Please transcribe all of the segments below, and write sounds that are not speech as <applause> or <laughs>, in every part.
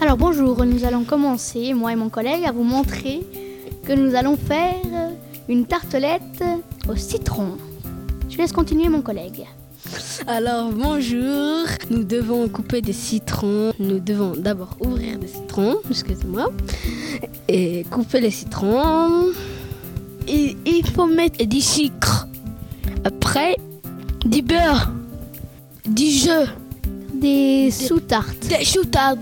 Alors bonjour, nous allons commencer, moi et mon collègue, à vous montrer que nous allons faire une tartelette au citron. Je laisse continuer mon collègue. Alors bonjour, nous devons couper des citrons. Nous devons d'abord ouvrir des citrons, excusez-moi, et couper les citrons. Il faut mettre du sucre. Après, du beurre, du jus, Des sous-tartes. des choutardes.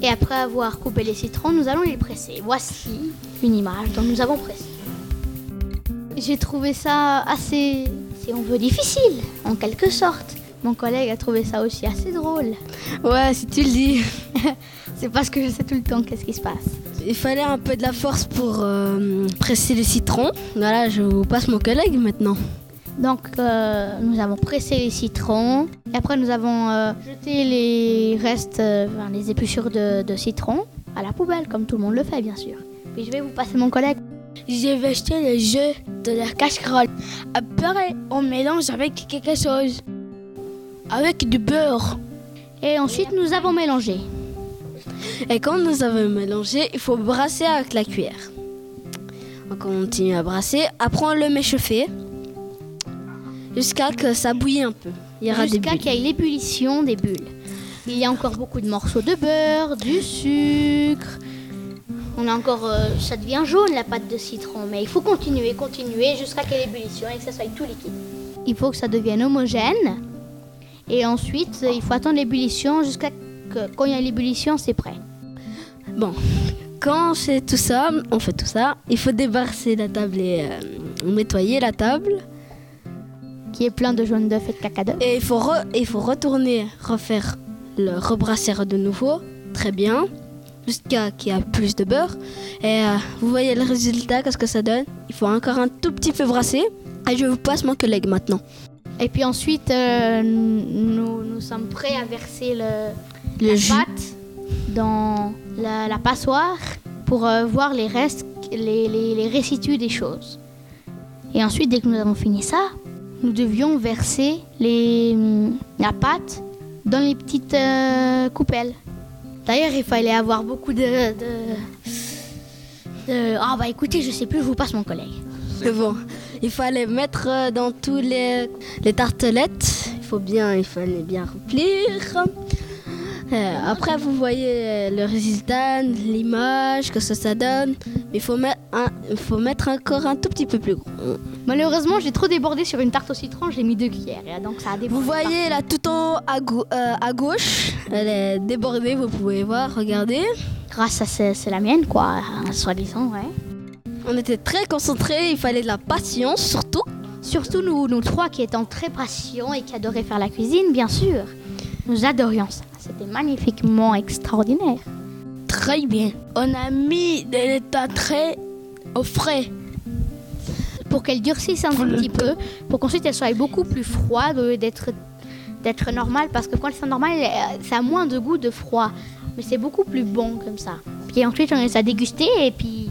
Et après avoir coupé les citrons, nous allons les presser. Voici une image dont nous avons pressé. J'ai trouvé ça assez, si on veut, difficile, en quelque sorte. Mon collègue a trouvé ça aussi assez drôle. Ouais, si tu le dis. <laughs> C'est parce que je sais tout le temps qu'est-ce qui se passe. Il fallait un peu de la force pour euh, presser les citrons. Voilà, je vous passe mon collègue maintenant. Donc, euh, nous avons pressé les citrons. Et après, nous avons euh, jeté les restes, euh, enfin, les épluchures de, de citron à la poubelle, comme tout le monde le fait, bien sûr. Puis je vais vous passer mon collègue. J'ai acheté le jeu de la casserole. Après, on mélange avec quelque chose. Avec du beurre. Et ensuite, nous avons mélangé. Et quand nous avons mélangé, il faut brasser avec la cuillère. On continue à brasser. Après, on le met chauffer jusqu'à que ça bouillit un peu. Il y aura des Jusqu'à qu'il y ait l'ébullition des bulles. Il y a encore beaucoup de morceaux de beurre, du sucre. On a encore, euh, ça devient jaune la pâte de citron, mais il faut continuer, continuer jusqu'à qu'il y ait l'ébullition et que ça soit tout liquide. Il faut que ça devienne homogène. Et ensuite, il faut attendre l'ébullition jusqu'à quand il y a l'ébullition, c'est prêt. Bon, quand c'est tout ça, on fait tout ça. Il faut débarrasser la table et euh, nettoyer la table. Qui est plein de jaune d'œuf et de caca d'œuf. Et il faut, re- il faut retourner, refaire le rebrasser de nouveau, très bien, jusqu'à qu'il y ait plus de beurre. Et euh, vous voyez le résultat, qu'est-ce que ça donne? Il faut encore un tout petit peu brasser. Et je vous passe mon collègue maintenant. Et puis ensuite, euh, nous, nous sommes prêts à verser le, Le pâte dans la, la passoire pour euh, voir les restes, les, les, les résidus des choses. Et ensuite, dès que nous avons fini ça, nous devions verser les, la pâte dans les petites euh, coupelles. D'ailleurs, il fallait avoir beaucoup de... de, de- Ah bah écoutez, je sais plus, je vous passe mon collègue. C'est bon. Il fallait mettre euh, dans tous les, les tartelettes. Il faut bien, il fallait bien remplir. Euh, après, vous voyez euh, le résultat, l'image, que ça, ça donne. Mais il faut, mettre un- faut mettre encore un tout petit peu plus gros. Malheureusement, j'ai trop débordé sur une tarte au citron, j'ai mis deux cuillères, et donc ça a débordé. Vous voyez là tout en haut à, euh, à gauche, elle est débordée, vous pouvez voir, regardez. Grâce à c'est c'est la mienne, quoi, hein, soi-disant, ouais. On était très concentrés, il fallait de la patience surtout. Surtout nous, nous trois qui étions très patients et qui adoraient faire la cuisine, bien sûr. Nous adorions ça. C'était magnifiquement extraordinaire. Très bien. On a mis de l'état très au frais. Pour qu'elle durcisse un petit peu, pour qu'ensuite elle soit beaucoup plus froide au lieu d'être d'être normale, parce que quand elle est normale, elle- ça a moins de goût de froid. Mais c'est beaucoup plus bon comme ça. Puis ensuite, on les a dégustés et puis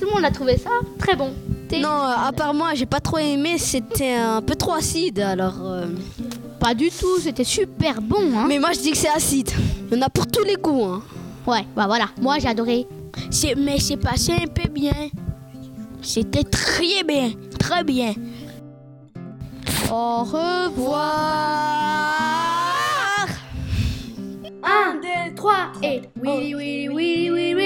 tout le monde a trouvé ça très bon. Non, euh, à part moi, j'ai pas trop aimé, c'était un peu trop acide alors. euh, Pas du tout, c'était super bon. Hein Mais moi je dis que c'est acide. Il y en a pour tous les goûts. Hein. Ouais, bah voilà, moi j'ai adoré. C'est- Mais c'est passé un peu bien. C'était très bien. Très bien. Au revoir 1, 2, 3 et oui, oui, oui, oui, oui.